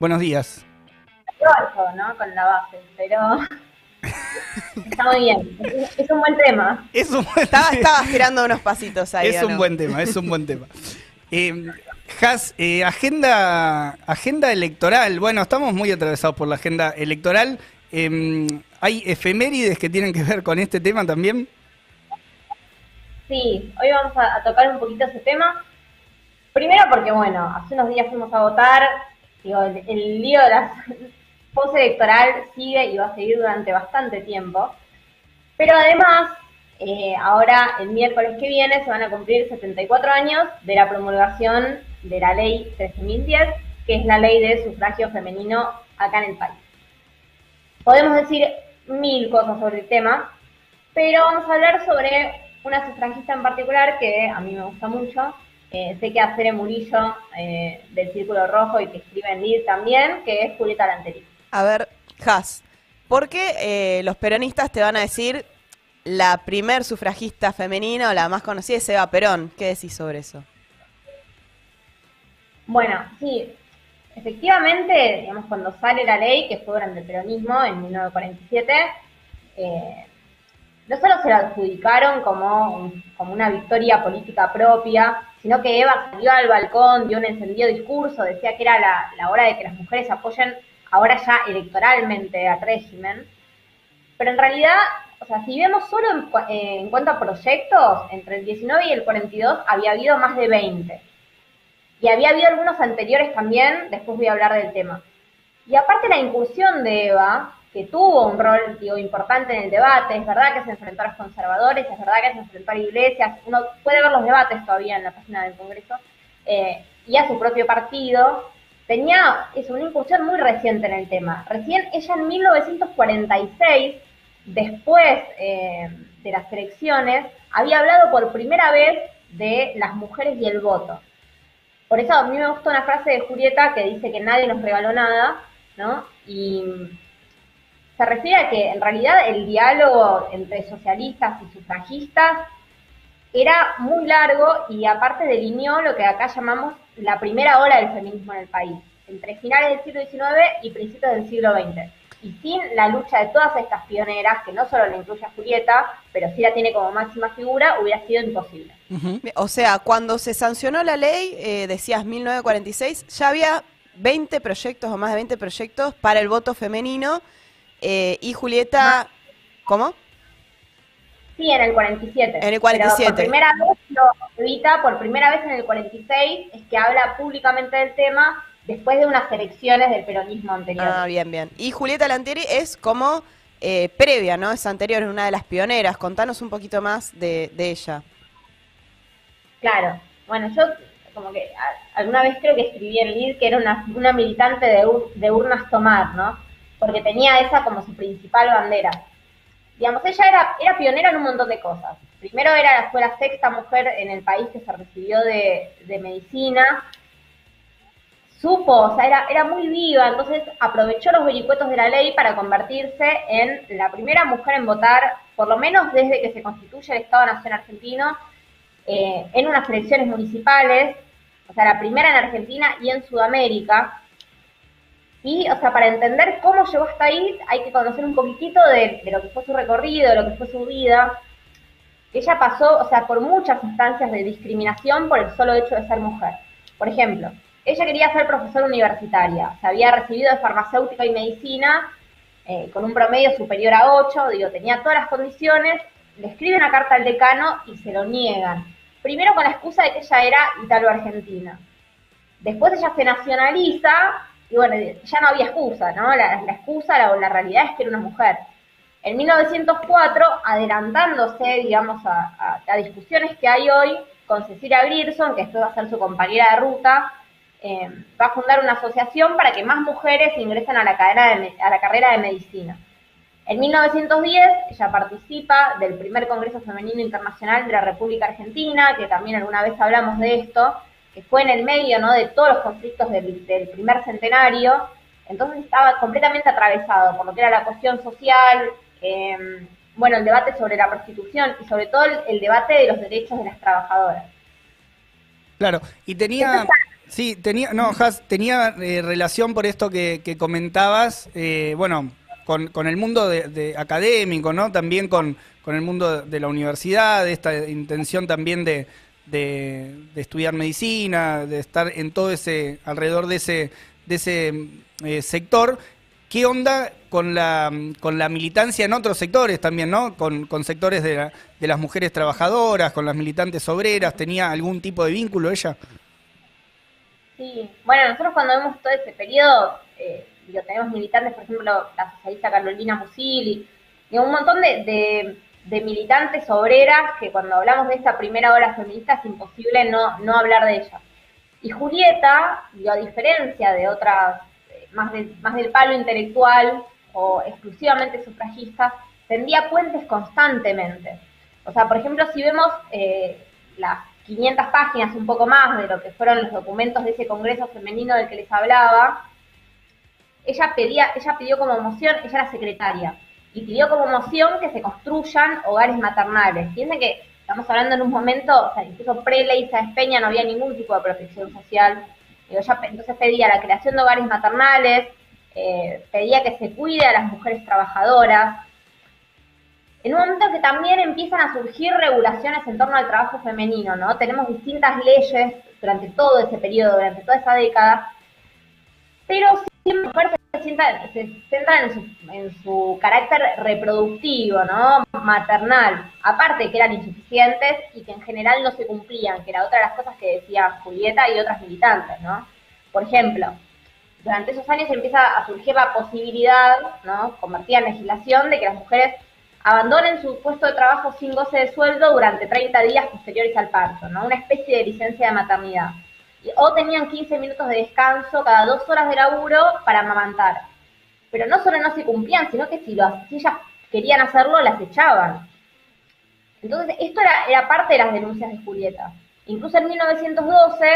Buenos días. ¿no? Con la base, pero está muy bien. Es, un buen tema. estaba, estaba girando unos pasitos ahí. Es un buen tema, es un buen tema. Eh, Has, eh, agenda, agenda electoral. Bueno, estamos muy atravesados por la agenda electoral. Em, ¿Hay efemérides que tienen que ver con este tema también? Sí, hoy vamos a, tocar un poquito ese tema. Primero porque, bueno, hace unos días fuimos a votar. Digo, el, lío de la postelectoral sigue y va a seguir durante bastante tiempo. Pero además, eh, ahora el miércoles que viene se van a cumplir 74 años de la promulgación de la ley 13.010, que es la ley de sufragio femenino acá en el país. Podemos decir mil cosas sobre el tema, pero vamos a hablar sobre una sufragista en particular que a mí me gusta mucho. Eh, sé que hace Murillo eh, del Círculo Rojo y que escribe en LID también, que es Julieta Lanteri. A ver, Has, ¿por qué eh, los peronistas te van a decir la primer sufragista femenina o la más conocida es Eva Perón? ¿Qué decís sobre eso? Bueno, sí, efectivamente, digamos, cuando sale la ley, que fue durante el peronismo en 1947, eh, no solo se la adjudicaron como, como una victoria política propia, sino que Eva salió al balcón, dio un encendido discurso, decía que era la, hora de que las mujeres apoyen ahora ya electoralmente al régimen. Pero en realidad, o sea, si vemos solo en, eh, en cuanto a proyectos, entre el 19 y el 42 había habido más de 20 y había habido algunos anteriores también, después voy a hablar del tema. Y aparte la incursión de Eva, que tuvo un rol digo, importante en el debate, es verdad que se enfrentó a los conservadores, es verdad que se enfrentó a iglesias, uno puede ver los debates todavía en la página del Congreso, eh, y a su propio partido, tenía es una incursión muy reciente en el tema. Recién ella en 1946, después eh, de las elecciones, había hablado por primera vez de las mujeres y el voto. Por eso a mí me gusta una frase de Julieta que dice que nadie nos regaló nada, ¿no? Y se refiere a que en realidad el diálogo entre socialistas y sufragistas era muy largo y aparte delineó lo que acá llamamos la primera ola del feminismo en el país, entre finales del siglo XIX y principios del siglo XX. Y sin la lucha de todas estas pioneras, que no solo la incluye a Julieta, pero sí la tiene como máxima figura, hubiera sido imposible. O sea, cuando se sancionó la ley, eh, decías 1946, ya había 20 proyectos o más de 20 proyectos para el voto femenino eh, y Julieta, ¿cómo? Sí, en el 47. En el 47. por primera vez lo evita, por primera vez en el 46 es que habla públicamente del tema después de unas elecciones del peronismo anterior. Ah, bien, bien. Y Julieta Lantieri es como eh, previa, ¿no? Es anterior, es una de las pioneras. Contanos un poquito más de, ella. Claro. Bueno, yo como que alguna vez creo que escribí en LID que era una, una militante de, de urnas tomar, ¿no? Porque tenía esa como su principal bandera. Digamos, ella era, era pionera en un montón de cosas. Primero era, fue la sexta mujer en el país que se recibió de, medicina, supo, o sea, era, era muy viva, entonces aprovechó los vericuetos de la ley para convertirse en la primera mujer en votar, por lo menos desde que se constituye el Estado-Nación argentino, eh, en unas elecciones municipales, o sea, la primera en Argentina y en Sudamérica. Y, o sea, para entender cómo llegó hasta ahí, hay que conocer un poquitito de, lo que fue su recorrido, de lo que fue su vida. Ella pasó, o sea, por muchas instancias de discriminación por el solo hecho de ser mujer. Por ejemplo, ella quería ser profesora universitaria, se había recibido de farmacéutica y medicina eh, con un promedio superior a 8, digo, tenía todas las condiciones, le escribe una carta al decano y se lo niegan. Primero con la excusa de que ella era italo-argentina. Después ella se nacionaliza y bueno, ya no había excusa, ¿no? La, excusa, la, la, realidad es que era una mujer. En 1904, adelantándose, digamos, a, a discusiones que hay hoy con Cecilia Grierson, que esto va a ser su compañera de ruta, eh, va a fundar una asociación para que más mujeres ingresen a la, a la carrera de medicina. En 1910 ella participa del primer Congreso Femenino Internacional de la República Argentina, que también alguna vez hablamos de esto, que fue en el medio ¿no? de todos los conflictos del, primer centenario, entonces estaba completamente atravesado por lo que era la cuestión social, eh, bueno, el debate sobre la prostitución y sobre todo el debate de los derechos de las trabajadoras. Claro, y tenía, sí, tenía, no, Has, tenía eh, relación por esto que, que comentabas, eh, bueno, con, con, el mundo de, académico, ¿no? También con, con, el mundo de la universidad, esta intención también de, de, estudiar medicina, de estar en todo ese, alrededor de ese, de ese eh, sector. ¿Qué onda con la, con la militancia en otros sectores también, ¿no? Con, con sectores de, de, las mujeres trabajadoras, con las militantes obreras, ¿tenía algún tipo de vínculo ella? Sí, bueno, nosotros cuando vemos todo ese periodo, eh, tenemos militantes, por ejemplo, la socialista Carolina Musili, y un montón de, de, militantes obreras que cuando hablamos de esta primera hora feminista es imposible no, no hablar de ella. Y Julieta, y a diferencia de otras, eh, más, más del palo intelectual, o exclusivamente sufragistas, tendía puentes constantemente. O sea, por ejemplo, si vemos eh, las 500 páginas, un poco más de lo que fueron los documentos de ese Congreso Femenino del que les hablaba, ella, pedía, ella pidió como moción, ella era secretaria, y pidió como moción que se construyan hogares maternales. Piensen que estamos hablando en un momento, o sea, incluso pre-ley Peña no había ningún tipo de protección social. Entonces pedía la creación de hogares maternales, eh, pedía que se cuide a las mujeres trabajadoras. En un momento que también empiezan a surgir regulaciones en torno al trabajo femenino, ¿no? Tenemos distintas leyes durante todo ese periodo, durante toda esa década, pero siempre se, se centran en su, en su carácter reproductivo, ¿no? Maternal, aparte que eran insuficientes y que en general no se cumplían, que era otra de las cosas que decía Julieta y otras militantes, ¿no? Por ejemplo, durante esos años empieza a surgir la posibilidad, ¿no? convertida en legislación, de que las mujeres abandonen su puesto de trabajo sin goce de sueldo durante 30 días posteriores al parto, ¿no? Una especie de licencia de maternidad. O tenían 15 minutos de descanso cada dos horas de laburo para amamantar. Pero no solo no se cumplían, sino que si, lo, si ellas querían hacerlo, las echaban. Entonces, esto era, era parte de las denuncias de Julieta. Incluso en 1912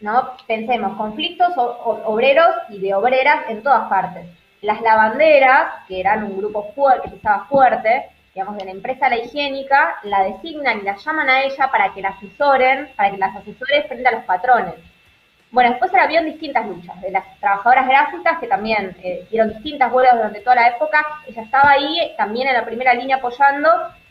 ¿no? Pensemos, conflictos obreros y de obreras en todas partes. Las lavanderas, que eran un grupo fuerte, que estaba fuerte, digamos, de la empresa La Higiénica, la designan y la llaman a ella para que la asesoren, para que las asesores frente a los patrones. Bueno, después se habían distintas luchas, de las trabajadoras gráficas, que también eh, dieron distintas huelgas durante toda la época, ella estaba ahí también en la primera línea apoyando,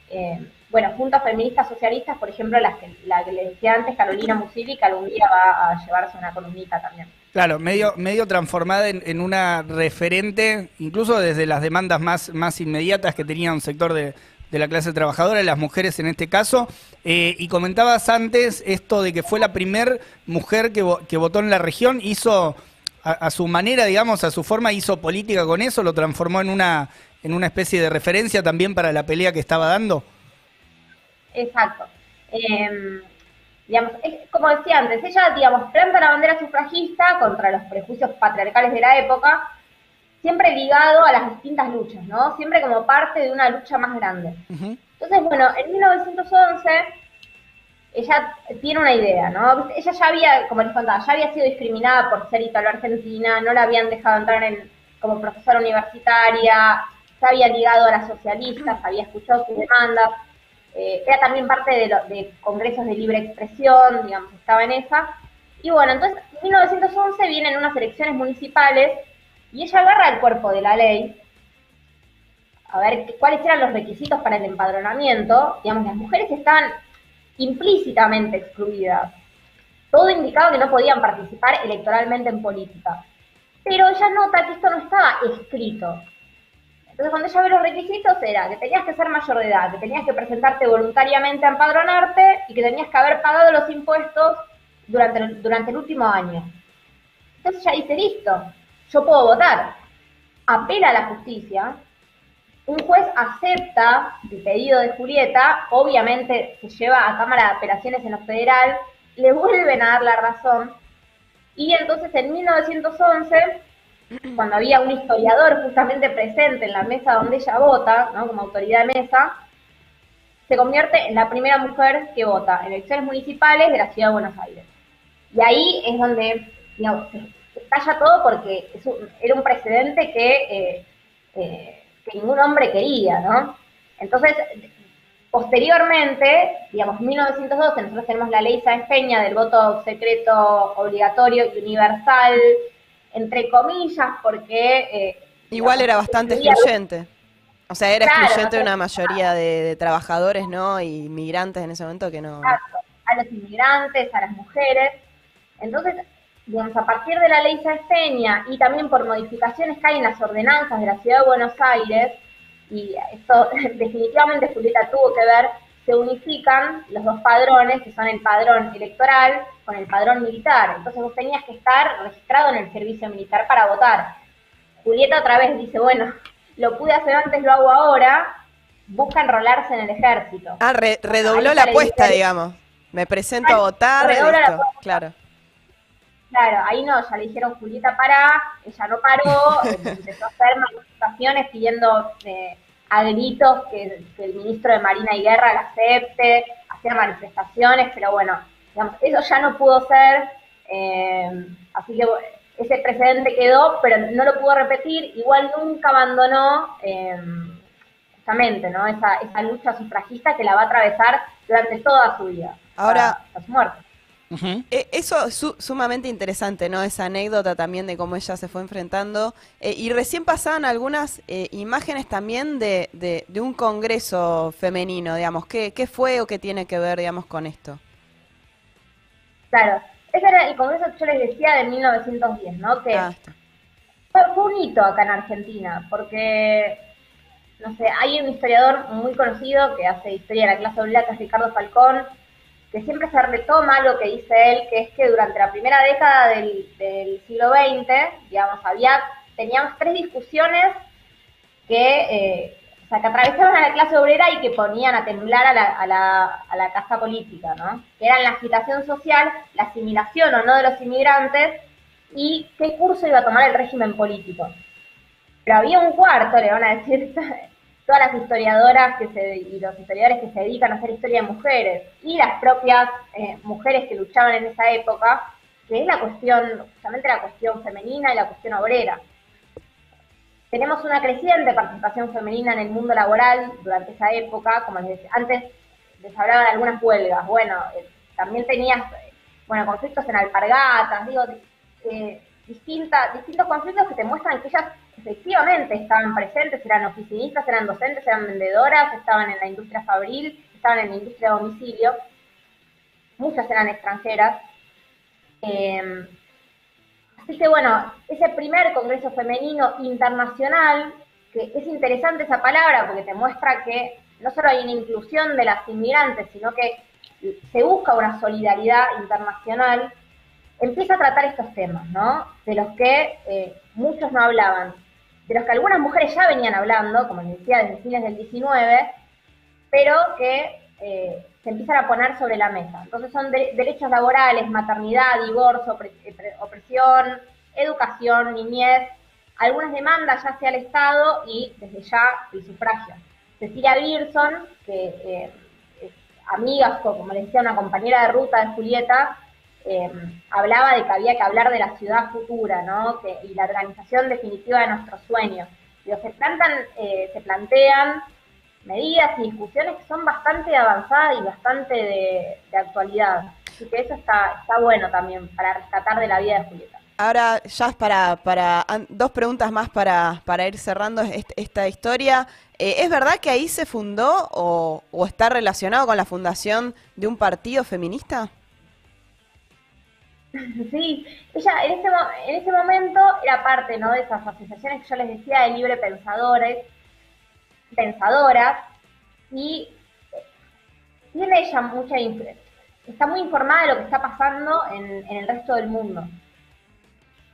eh, bueno, juntas feministas socialistas, por ejemplo, las que, la que le decía antes, Carolina Musili, que algún día va a llevarse una columnita también. Claro, medio, medio transformada en, una referente, incluso desde las demandas más, más inmediatas que tenía un sector de, la clase trabajadora, las mujeres en este caso. Eh, y comentabas antes esto de que fue la primer mujer que, que votó en la región, hizo a, a, su manera, digamos, a su forma, hizo política con eso, lo transformó en una, en una especie de referencia también para la pelea que estaba dando. Exacto. Em, digamos, como decía antes, ella, digamos, planta la bandera sufragista contra los prejuicios patriarcales de la época, siempre ligado a las distintas luchas, ¿no? Siempre como parte de una lucha más grande. Entonces, bueno, en 1911 ella tiene una idea, ¿no? Ella ya había, como les contaba, ya había sido discriminada por ser italo-argentina, no la habían dejado entrar en, como profesora universitaria, se había ligado a las socialistas, había escuchado sus demandas, eh, era también parte de, de, congresos de libre expresión, digamos, estaba en esa. Y bueno, entonces en 1911 vienen unas elecciones municipales y ella agarra el cuerpo de la ley a ver cuáles eran los requisitos para el empadronamiento. Digamos, las mujeres estaban implícitamente excluidas. Todo indicaba que no podían participar electoralmente en política. Pero ella nota que esto no estaba escrito. Entonces, cuando ella ve los requisitos, era que tenías que ser mayor de edad, que tenías que presentarte voluntariamente a empadronarte y que tenías que haber pagado los impuestos durante el, durante el último año. Entonces ella dice, listo, yo puedo votar. Apela a la justicia, un juez acepta el pedido de Julieta, obviamente se lleva a Cámara de Apelaciones en lo federal, le vuelven a dar la razón, y entonces en 1911 cuando había un historiador justamente presente en la mesa donde ella vota, ¿no? como autoridad de mesa, se convierte en la primera mujer que vota en elecciones municipales de la ciudad de Buenos Aires. Y ahí es donde digamos, estalla todo porque era un precedente que, eh, eh, que ningún hombre quería, ¿no? Entonces, Posteriormente, digamos, en 1912, nosotros tenemos la ley Sáenz Peña del voto secreto obligatorio y universal, entre comillas, porque... Eh, Igual era bastante excluyente. O sea, era excluyente de una mayoría de, trabajadores, ¿no? Y migrantes en ese momento que no... a los inmigrantes, a las mujeres. Entonces, digamos, a partir de la ley Sáenz Peña y también por modificaciones que hay en las ordenanzas de la Ciudad de Buenos Aires, y esto definitivamente Julieta tuvo que ver, se unifican los dos padrones, que son el padrón electoral con el padrón militar. Entonces vos tenías que estar registrado en el servicio militar para votar. Julieta otra vez dice, bueno, lo pude hacer antes, lo hago ahora, busca enrolarse en el ejército. Ah, redobló la apuesta, digamos. Me presento a votar. claro. Claro, ahí no, ya le dijeron Julieta para, ella no paró, empezó a hacer manifestaciones pidiendo eh, a gritos que, el ministro de Marina y Guerra la acepte, hacer manifestaciones, pero bueno, digamos, eso ya no pudo ser, eh, así que ese precedente quedó, pero no lo pudo repetir, igual nunca abandonó eh, justamente ¿no? esa, esa lucha sufragista que la va a atravesar durante toda su vida, Ahora, hasta su muerte. Eh, eso es sumamente interesante, ¿no? Esa anécdota también de cómo ella se fue enfrentando. Eh, y recién pasaban algunas eh, imágenes también de, de, un congreso femenino, digamos. ¿Qué, ¿Qué fue o qué tiene que ver, digamos, con esto? Claro, ese era el congreso que yo les decía de 1910, ¿no? Que ah, fue, un hito acá en Argentina, porque, no sé, hay un historiador muy conocido que hace historia de la clase es Ricardo Falcón, que siempre se retoma lo que dice él, que es que durante la primera década del, siglo XX, digamos, había, teníamos tres discusiones que, eh, que atravesaban a la clase obrera y que ponían a temblar a la, a la, a la casa política, ¿no? Que eran la agitación social, la asimilación o no de los inmigrantes y qué curso iba a tomar el régimen político. Pero había un cuarto, le van a decir todas las historiadoras que se, y los historiadores que se dedican a hacer historia de mujeres y las propias eh, mujeres que luchaban en esa época, que es la cuestión, justamente la cuestión femenina y la cuestión obrera. Tenemos una creciente participación femenina en el mundo laboral durante esa época, como les decía, antes les hablaba de algunas huelgas, bueno, eh, también tenías, bueno, conflictos en alpargatas, digo, eh, distintos conflictos que te muestran que ellas efectivamente estaban presentes, eran oficinistas, eran docentes, eran vendedoras, estaban en la industria fabril, estaban en la industria de domicilio, muchas eran extranjeras. Em, así que bueno, ese primer Congreso Femenino Internacional, que es interesante esa palabra porque te muestra que no solo hay una inclusión de las inmigrantes, sino que se busca una solidaridad internacional, empieza a tratar estos temas, ¿no? De los que eh, muchos no hablaban de los que algunas mujeres ya venían hablando, como les decía, desde fines del 19, pero que eh, se empiezan a poner sobre la mesa. Entonces son derechos laborales, maternidad, divorcio, eh, opresión, educación, niñez, algunas demandas ya hacia el Estado y desde ya el sufragio. Cecilia Birson, que eh, es amiga, como les decía, una compañera de ruta de Julieta, eh, hablaba de que había que hablar de la ciudad futura, ¿no? y la organización definitiva de nuestros sueños. se, plantan, eh, se plantean medidas y discusiones que son bastante avanzadas y bastante de, actualidad. Así que eso está, está bueno también para rescatar de la vida de Julieta. Ahora, ya para, para dos preguntas más para, para ir cerrando esta historia. Eh, ¿Es verdad que ahí se fundó o, o está relacionado con la fundación de un partido feminista? Sí, ella en ese, en ese momento era parte ¿no? de esas asociaciones que yo les decía de libre pensadores, pensadoras, y tiene ella mucha está muy informada de lo que está pasando en, en el resto del mundo.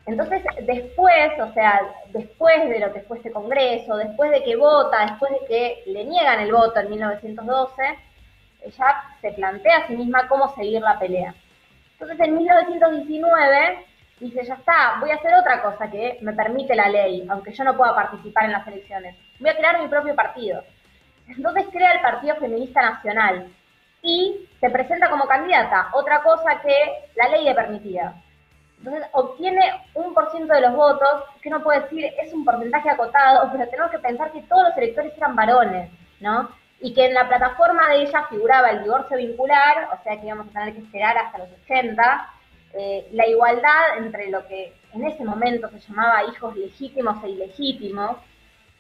Entonces, después, o sea, después de lo que fue este congreso, después de que vota, después de que le niegan el voto en 1912, ella se plantea a sí misma cómo seguir la pelea. Entonces en 1919 dice, ya está, voy a hacer otra cosa que me permite la ley, aunque yo no pueda participar en las elecciones. Voy a crear mi propio partido. Entonces crea el Partido Feminista Nacional y se presenta como candidata, otra cosa que la ley le permitía. Entonces obtiene un por ciento de los votos, que no puede decir es un porcentaje acotado, pero tenemos que pensar que todos los electores eran varones, ¿no? Y que en la plataforma de ella figuraba el divorcio vincular, o sea que íbamos a tener que esperar hasta los 80, eh, la igualdad entre lo que en ese momento se llamaba hijos legítimos e ilegítimos,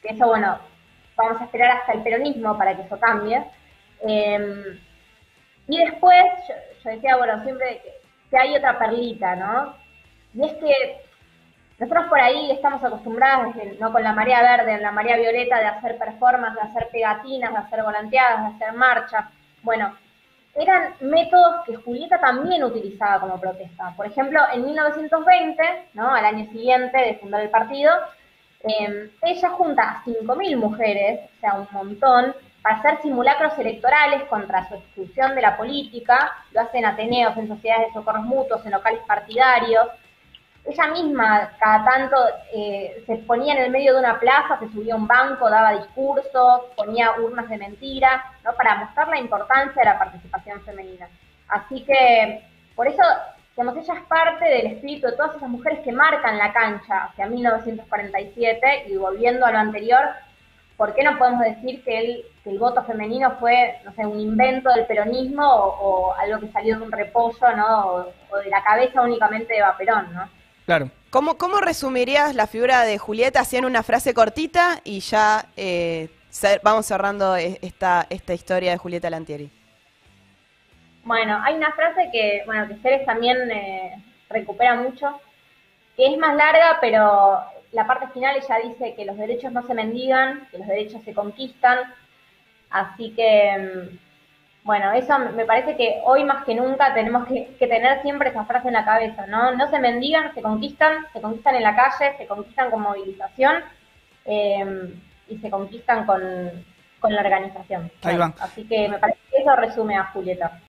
que eso, bueno, vamos a esperar hasta el peronismo para que eso cambie. Em, y después, yo, decía, bueno, siempre que, hay otra perlita, ¿no? Y es que nosotros por ahí estamos acostumbrados, no con la marea verde, en la marea violeta, de hacer performances, de hacer pegatinas, de hacer volanteadas, de hacer marchas. Bueno, eran métodos que Julieta también utilizaba como protesta. Por ejemplo, en 1920, ¿no? al año siguiente de fundar el partido, em, ella junta a 5.000 mujeres, o sea, un montón, para hacer simulacros electorales contra su exclusión de la política, lo hacen Ateneos, en sociedades de socorros mutuos, en locales partidarios. Ella misma cada tanto eh, se ponía en el medio de una plaza, se subía a un banco, daba discursos, ponía urnas de mentira, ¿no? para mostrar la importancia de la participación femenina. Así que, por eso, digamos, ella es parte del espíritu de todas esas mujeres que marcan la cancha hacia 1947 y volviendo a lo anterior, ¿por qué no podemos decir que el, voto femenino fue, no sé, un invento del peronismo o, algo que salió de un reposo, ¿no? O, de la cabeza únicamente de Eva Perón, ¿no? Claro. ¿Cómo, ¿Cómo resumirías la figura de Julieta así en una frase cortita y ya eh, vamos cerrando e, esta, esta historia de Julieta Lantieri? Bueno, hay una frase que, bueno, que Ceres también eh, recupera mucho, que es más larga, pero la parte final ella dice que los derechos no se mendigan, que los derechos se conquistan. Así que, mm, bueno, eso me parece que hoy más que nunca tenemos que, tener siempre esa frase en la cabeza, ¿no? No se mendigan, se conquistan, se conquistan en la calle, se conquistan con movilización eh, y se conquistan con, con la organización. Ahí va. Así que me parece que eso resume a Julieta.